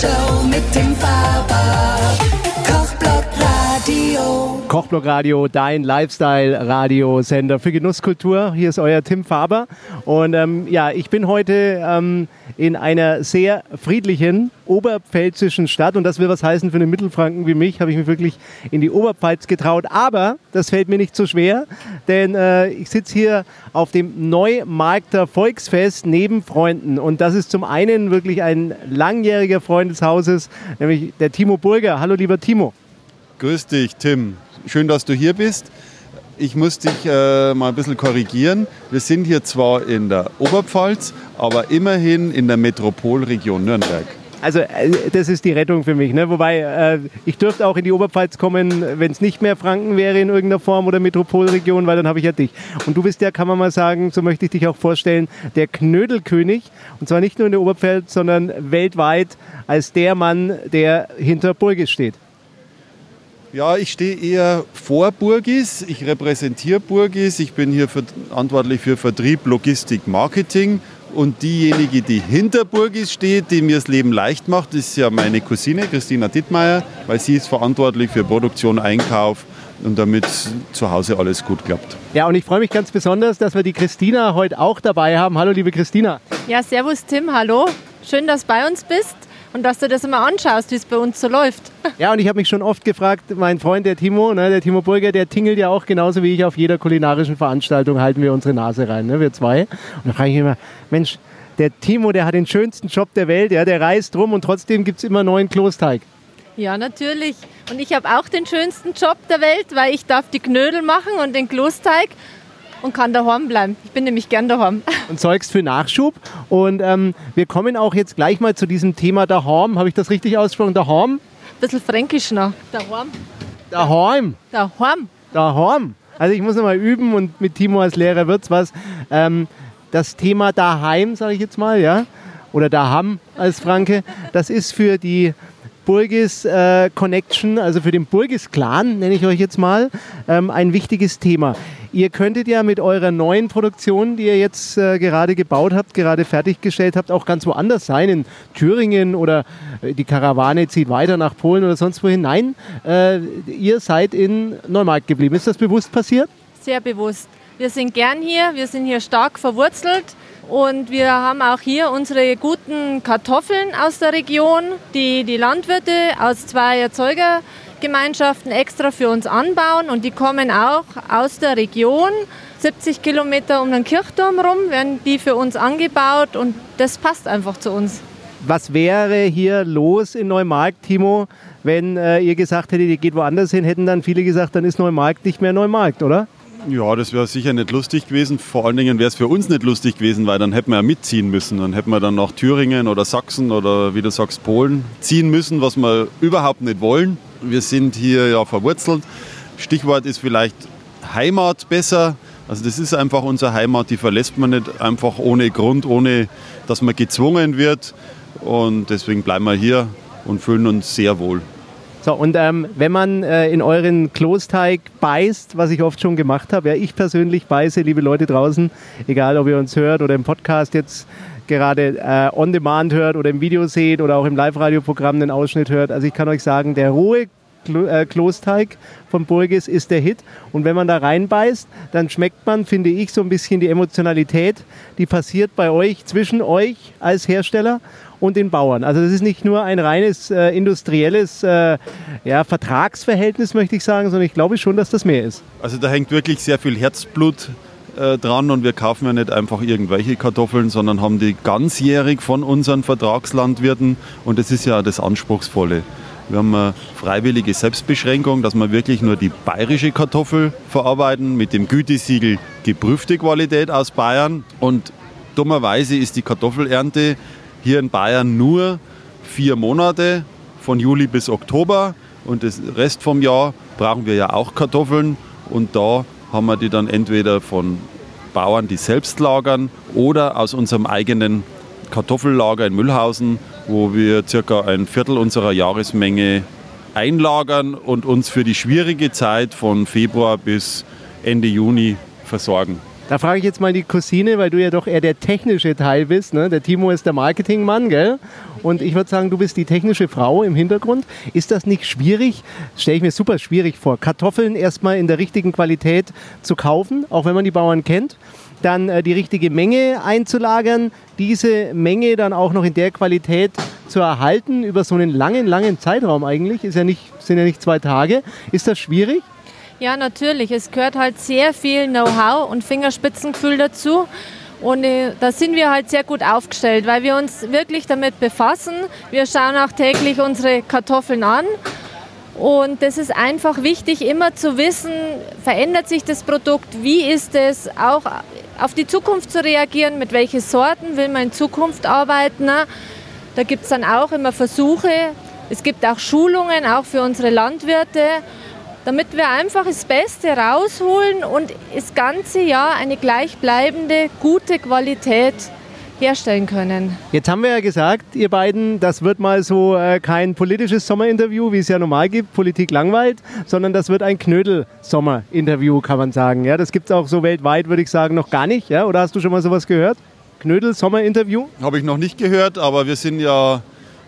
Show mit dem Faber. Radio. Kochblock Radio, dein Lifestyle-Radiosender für Genusskultur. Hier ist euer Tim Faber. Und ähm, ja, ich bin heute ähm, in einer sehr friedlichen oberpfälzischen Stadt. Und das will was heißen für einen Mittelfranken wie mich. Habe ich mich wirklich in die Oberpfalz getraut. Aber das fällt mir nicht so schwer, denn äh, ich sitze hier auf dem Neumarkter Volksfest neben Freunden. Und das ist zum einen wirklich ein langjähriger Freund des Hauses, nämlich der Timo Burger. Hallo, lieber Timo. Grüß dich, Tim. Schön, dass du hier bist. Ich muss dich äh, mal ein bisschen korrigieren. Wir sind hier zwar in der Oberpfalz, aber immerhin in der Metropolregion Nürnberg. Also äh, das ist die Rettung für mich. Ne? Wobei äh, ich dürfte auch in die Oberpfalz kommen, wenn es nicht mehr Franken wäre in irgendeiner Form oder Metropolregion, weil dann habe ich ja dich. Und du bist ja, kann man mal sagen, so möchte ich dich auch vorstellen, der Knödelkönig. Und zwar nicht nur in der Oberpfalz, sondern weltweit als der Mann, der hinter Burgis steht. Ja, ich stehe eher vor Burgis. Ich repräsentiere Burgis. Ich bin hier verantwortlich für Vertrieb, Logistik, Marketing. Und diejenige, die hinter Burgis steht, die mir das Leben leicht macht, ist ja meine Cousine Christina Dittmeier, weil sie ist verantwortlich für Produktion, Einkauf und damit zu Hause alles gut klappt. Ja, und ich freue mich ganz besonders, dass wir die Christina heute auch dabei haben. Hallo, liebe Christina. Ja, servus Tim, hallo. Schön, dass du bei uns bist und dass du das immer anschaust, wie es bei uns so läuft. Ja, und ich habe mich schon oft gefragt, mein Freund, der Timo, ne, der Timo Burger, der tingelt ja auch genauso wie ich auf jeder kulinarischen Veranstaltung, halten wir unsere Nase rein, ne, wir zwei. Und da frage ich mich immer, Mensch, der Timo, der hat den schönsten Job der Welt, ja, der reist rum und trotzdem gibt es immer neuen Klosteig. Ja, natürlich. Und ich habe auch den schönsten Job der Welt, weil ich darf die Knödel machen und den Klosteig und kann daheim bleiben. Ich bin nämlich gern daheim. Und zeugst für Nachschub. Und ähm, wir kommen auch jetzt gleich mal zu diesem Thema daheim. Habe ich das richtig ausgesprochen? Daheim? Ein bisschen fränkisch noch. Daheim. Daheim. Daheim. Daheim. Also ich muss noch mal üben und mit Timo als Lehrer wird es was. Ähm, das Thema daheim, sage ich jetzt mal, ja, oder daheim als Franke, das ist für die Burgis äh, Connection, also für den Burgis Clan, nenne ich euch jetzt mal, ähm, ein wichtiges Thema. Ihr könntet ja mit eurer neuen Produktion, die ihr jetzt äh, gerade gebaut habt, gerade fertiggestellt habt, auch ganz woanders sein, in Thüringen oder äh, die Karawane zieht weiter nach Polen oder sonst wohin. Nein, äh, ihr seid in Neumarkt geblieben. Ist das bewusst passiert? Sehr bewusst. Wir sind gern hier, wir sind hier stark verwurzelt und wir haben auch hier unsere guten Kartoffeln aus der Region, die die Landwirte aus zwei Erzeuger Gemeinschaften extra für uns anbauen und die kommen auch aus der Region. 70 Kilometer um den Kirchturm rum werden die für uns angebaut und das passt einfach zu uns. Was wäre hier los in Neumarkt, Timo, wenn äh, ihr gesagt hättet, ihr geht woanders hin, hätten dann viele gesagt, dann ist Neumarkt nicht mehr Neumarkt, oder? Ja, das wäre sicher nicht lustig gewesen. Vor allen Dingen wäre es für uns nicht lustig gewesen, weil dann hätten wir ja mitziehen müssen. Dann hätten wir dann nach Thüringen oder Sachsen oder wie du sagst Polen ziehen müssen, was wir überhaupt nicht wollen. Wir sind hier ja verwurzelt. Stichwort ist vielleicht Heimat besser. Also das ist einfach unsere Heimat, die verlässt man nicht einfach ohne Grund, ohne dass man gezwungen wird. Und deswegen bleiben wir hier und fühlen uns sehr wohl. So, und ähm, wenn man äh, in euren Klosteig beißt, was ich oft schon gemacht habe, ja, ich persönlich beiße, liebe Leute draußen, egal ob ihr uns hört oder im Podcast jetzt gerade äh, on demand hört oder im Video seht oder auch im Live-Radio-Programm einen Ausschnitt hört. Also ich kann euch sagen, der rohe Klo äh, Klosteig von Burgis ist der Hit. Und wenn man da reinbeißt, dann schmeckt man, finde ich, so ein bisschen die Emotionalität, die passiert bei euch, zwischen euch als Hersteller und den Bauern. Also das ist nicht nur ein reines äh, industrielles äh, ja, Vertragsverhältnis, möchte ich sagen, sondern ich glaube schon, dass das mehr ist. Also da hängt wirklich sehr viel Herzblut äh, dran und wir kaufen ja nicht einfach irgendwelche Kartoffeln, sondern haben die ganzjährig von unseren Vertragslandwirten und das ist ja das Anspruchsvolle. Wir haben eine freiwillige Selbstbeschränkung, dass wir wirklich nur die bayerische Kartoffel verarbeiten mit dem Gütesiegel geprüfte Qualität aus Bayern. Und dummerweise ist die Kartoffelernte hier in Bayern nur vier Monate, von Juli bis Oktober. Und den Rest vom Jahr brauchen wir ja auch Kartoffeln. Und da haben wir die dann entweder von Bauern, die selbst lagern, oder aus unserem eigenen Kartoffellager in Müllhausen, wo wir circa ein Viertel unserer Jahresmenge einlagern und uns für die schwierige Zeit von Februar bis Ende Juni versorgen. Da frage ich jetzt mal die Cousine, weil du ja doch eher der technische Teil bist. Ne? Der Timo ist der Marketingmann, gell? Und ich würde sagen, du bist die technische Frau im Hintergrund. Ist das nicht schwierig? Stelle ich mir super schwierig vor. Kartoffeln erstmal in der richtigen Qualität zu kaufen, auch wenn man die Bauern kennt. Dann äh, die richtige Menge einzulagern, diese Menge dann auch noch in der Qualität zu erhalten über so einen langen, langen Zeitraum eigentlich. Ist ja nicht, sind ja nicht zwei Tage. Ist das schwierig? Ja, natürlich. Es gehört halt sehr viel Know-how und Fingerspitzengefühl dazu. Und äh, da sind wir halt sehr gut aufgestellt, weil wir uns wirklich damit befassen. Wir schauen auch täglich unsere Kartoffeln an. Und das ist einfach wichtig, immer zu wissen, verändert sich das Produkt, wie ist es, auch auf die Zukunft zu reagieren, mit welchen Sorten will man in Zukunft arbeiten. Da gibt es dann auch immer Versuche. Es gibt auch Schulungen, auch für unsere Landwirte damit wir einfach das Beste rausholen und das ganze Jahr eine gleichbleibende, gute Qualität herstellen können. Jetzt haben wir ja gesagt, ihr beiden, das wird mal so äh, kein politisches Sommerinterview, wie es ja normal gibt, Politik langweilt, sondern das wird ein Knödel-Sommerinterview, kann man sagen. Ja, das gibt es auch so weltweit, würde ich sagen, noch gar nicht. Ja? Oder hast du schon mal sowas gehört? Knödel-Sommerinterview? Habe ich noch nicht gehört, aber wir sind ja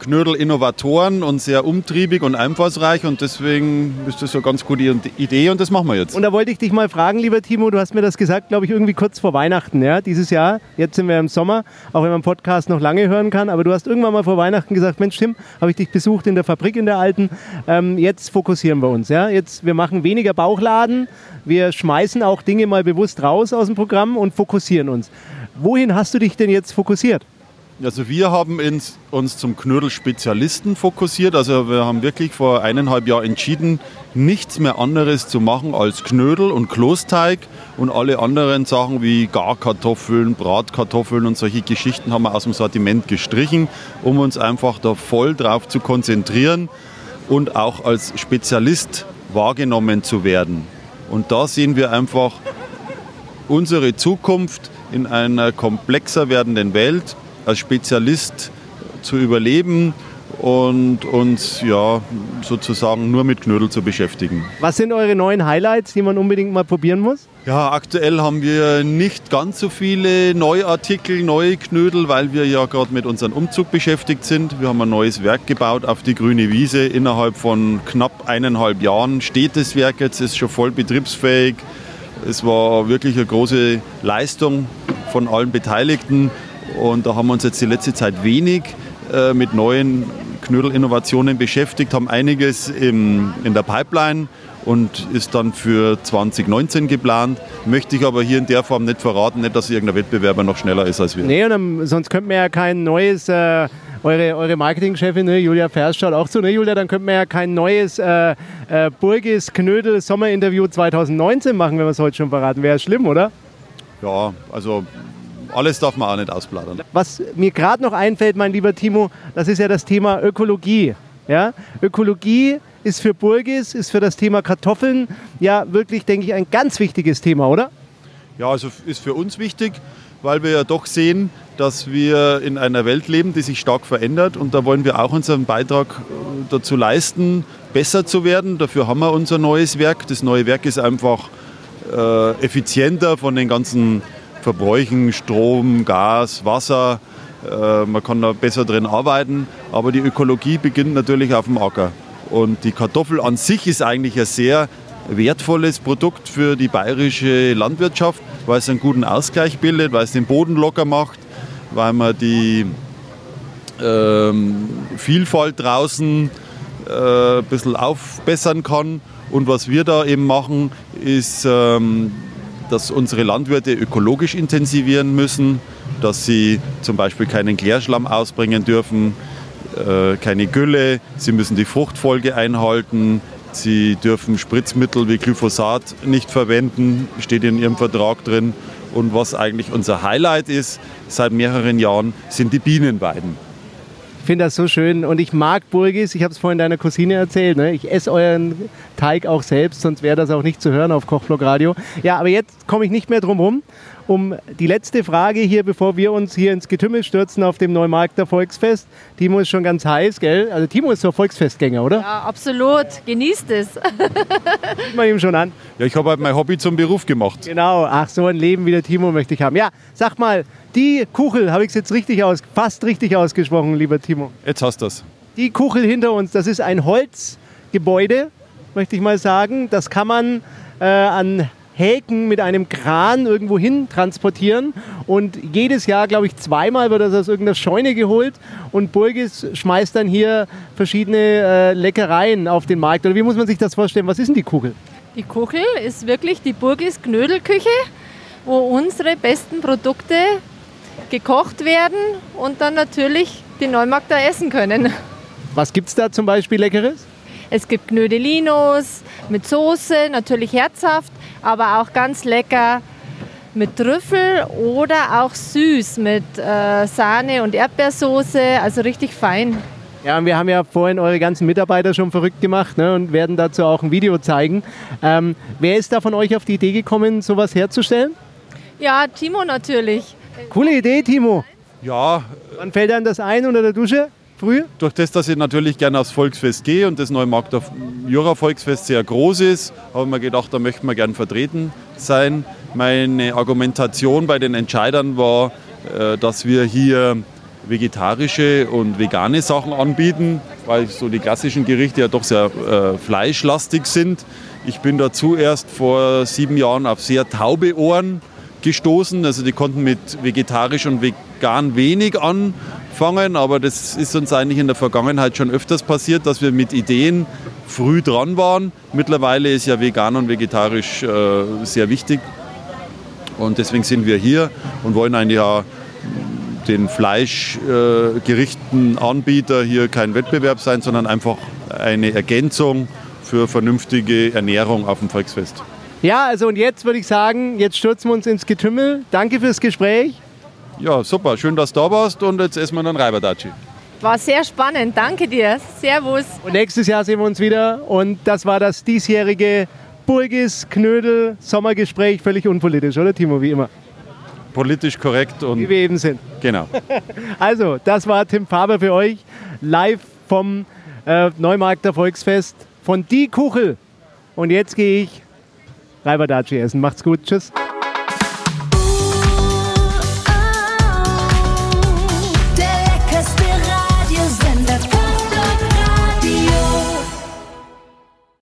Knödel-Innovatoren und sehr umtriebig und einfallsreich und deswegen ist das eine ganz gute Idee und das machen wir jetzt. Und da wollte ich dich mal fragen, lieber Timo, du hast mir das gesagt, glaube ich, irgendwie kurz vor Weihnachten, ja, dieses Jahr. Jetzt sind wir im Sommer, auch wenn man Podcast noch lange hören kann, aber du hast irgendwann mal vor Weihnachten gesagt, Mensch, Tim, habe ich dich besucht in der Fabrik in der Alten. Ähm, jetzt fokussieren wir uns, ja. Jetzt, wir machen weniger Bauchladen, wir schmeißen auch Dinge mal bewusst raus aus dem Programm und fokussieren uns. Wohin hast du dich denn jetzt fokussiert? Also wir haben uns zum Knödelspezialisten fokussiert. Also wir haben wirklich vor eineinhalb Jahren entschieden, nichts mehr anderes zu machen als Knödel und Klosteig und alle anderen Sachen wie Garkartoffeln, Bratkartoffeln und solche Geschichten haben wir aus dem Sortiment gestrichen, um uns einfach da voll drauf zu konzentrieren und auch als Spezialist wahrgenommen zu werden. Und da sehen wir einfach unsere Zukunft in einer komplexer werdenden Welt als Spezialist zu überleben und uns ja sozusagen nur mit Knödel zu beschäftigen. Was sind eure neuen Highlights, die man unbedingt mal probieren muss? Ja, aktuell haben wir nicht ganz so viele Neuartikel, neue Knödel, weil wir ja gerade mit unserem Umzug beschäftigt sind. Wir haben ein neues Werk gebaut auf die grüne Wiese. Innerhalb von knapp eineinhalb Jahren steht das Werk jetzt, ist schon voll betriebsfähig. Es war wirklich eine große Leistung von allen Beteiligten. Und da haben wir uns jetzt die letzte Zeit wenig äh, mit neuen Knödelinnovationen beschäftigt, haben einiges im, in der Pipeline und ist dann für 2019 geplant. Möchte ich aber hier in der Form nicht verraten, nicht, dass irgendein Wettbewerber noch schneller ist als wir. Nee, dann, sonst könnten wir ja kein neues, äh, eure, eure Marketingchefin, ne, Julia Vers, schaut auch zu, ne, Julia, dann könnten wir ja kein neues äh, äh, Burgis Knödel Sommerinterview 2019 machen, wenn wir es heute schon verraten. Wäre schlimm, oder? Ja, also alles darf man auch nicht ausplaudern. Was mir gerade noch einfällt, mein lieber Timo, das ist ja das Thema Ökologie. Ja? Ökologie ist für Burgis, ist für das Thema Kartoffeln ja wirklich, denke ich, ein ganz wichtiges Thema, oder? Ja, also ist für uns wichtig, weil wir ja doch sehen, dass wir in einer Welt leben, die sich stark verändert und da wollen wir auch unseren Beitrag äh, dazu leisten, besser zu werden. Dafür haben wir unser neues Werk. Das neue Werk ist einfach äh, effizienter von den ganzen Verbräuchen, Strom, Gas, Wasser. Äh, man kann da besser drin arbeiten. Aber die Ökologie beginnt natürlich auf dem Acker. Und die Kartoffel an sich ist eigentlich ein sehr wertvolles Produkt für die bayerische Landwirtschaft, weil es einen guten Ausgleich bildet, weil es den Boden locker macht, weil man die ähm, Vielfalt draußen äh, ein bisschen aufbessern kann. Und was wir da eben machen, ist ähm, dass unsere Landwirte ökologisch intensivieren müssen, dass sie zum Beispiel keinen Klärschlamm ausbringen dürfen, äh, keine Gülle, sie müssen die Fruchtfolge einhalten, sie dürfen Spritzmittel wie Glyphosat nicht verwenden, steht in ihrem Vertrag drin. Und was eigentlich unser Highlight ist seit mehreren Jahren, sind die Bienenweiden finde das so schön und ich mag Burgis. Ich habe es vorhin deiner Cousine erzählt. Ne? Ich esse euren Teig auch selbst, sonst wäre das auch nicht zu hören auf Kochblock Radio. Ja, aber jetzt komme ich nicht mehr drum rum um die letzte Frage hier, bevor wir uns hier ins Getümmel stürzen auf dem Neumarkter Volksfest. Timo ist schon ganz heiß, gell? Also Timo ist so Volksfestgänger, oder? Ja, absolut. Genießt es. Sieht man ihm schon an. Ja, ich habe halt mein Hobby zum Beruf gemacht. Genau, ach, so ein Leben wie der Timo möchte ich haben. Ja, sag mal, die Kuchel, habe ich es jetzt richtig aus, fast richtig ausgesprochen, lieber Timo. Jetzt hast du das. Die Kuchel hinter uns, das ist ein Holzgebäude, möchte ich mal sagen. Das kann man äh, an Häken mit einem Kran irgendwo hin transportieren. Und jedes Jahr, glaube ich, zweimal wird das aus irgendeiner Scheune geholt. Und Burgis schmeißt dann hier verschiedene äh, Leckereien auf den Markt. Oder wie muss man sich das vorstellen? Was ist denn die Kuchel? Die Kuchel ist wirklich die Burgis Knödelküche, wo unsere besten Produkte gekocht werden und dann natürlich die Neumarkter essen können. Was gibt es da zum Beispiel Leckeres? Es gibt Knödelinos mit Soße, natürlich herzhaft, aber auch ganz lecker mit Trüffel oder auch süß mit äh, Sahne und Erdbeersoße, also richtig fein. Ja, und wir haben ja vorhin eure ganzen Mitarbeiter schon verrückt gemacht ne, und werden dazu auch ein Video zeigen. Ähm, wer ist da von euch auf die Idee gekommen, sowas herzustellen? Ja, Timo natürlich. Coole Idee, Timo. Ja, Wann fällt einem das ein unter der Dusche? Früh? durch das, dass ich natürlich gerne aufs Volksfest gehe und das Neumarkter Jura Volksfest sehr groß ist, habe ich mir gedacht, da möchte man gern vertreten sein. Meine Argumentation bei den Entscheidern war, äh, dass wir hier vegetarische und vegane Sachen anbieten, weil so die klassischen Gerichte ja doch sehr äh, fleischlastig sind. Ich bin dazu erst vor sieben Jahren auf sehr taube Ohren gestoßen. Also die konnten mit vegetarisch und vegan wenig anfangen, aber das ist uns eigentlich in der Vergangenheit schon öfters passiert, dass wir mit Ideen früh dran waren. Mittlerweile ist ja vegan und vegetarisch äh, sehr wichtig und deswegen sind wir hier und wollen eigentlich ja den fleischgerichten Anbieter hier kein Wettbewerb sein, sondern einfach eine Ergänzung für vernünftige Ernährung auf dem Volksfest. Ja, also und jetzt würde ich sagen, jetzt stürzen wir uns ins Getümmel. Danke fürs Gespräch. Ja, super. Schön, dass du da warst und jetzt essen wir einen Reiberdatschi. War sehr spannend, danke dir. Servus. Und nächstes Jahr sehen wir uns wieder. Und das war das diesjährige Burgis Knödel Sommergespräch. Völlig unpolitisch, oder Timo, wie immer? Politisch korrekt Wie und wir eben sind. genau. Also, das war Tim Faber für euch. Live vom äh, Neumarkter Volksfest von Die Kuchel. Und jetzt gehe ich Reiberdatschi essen. Macht's gut. Tschüss.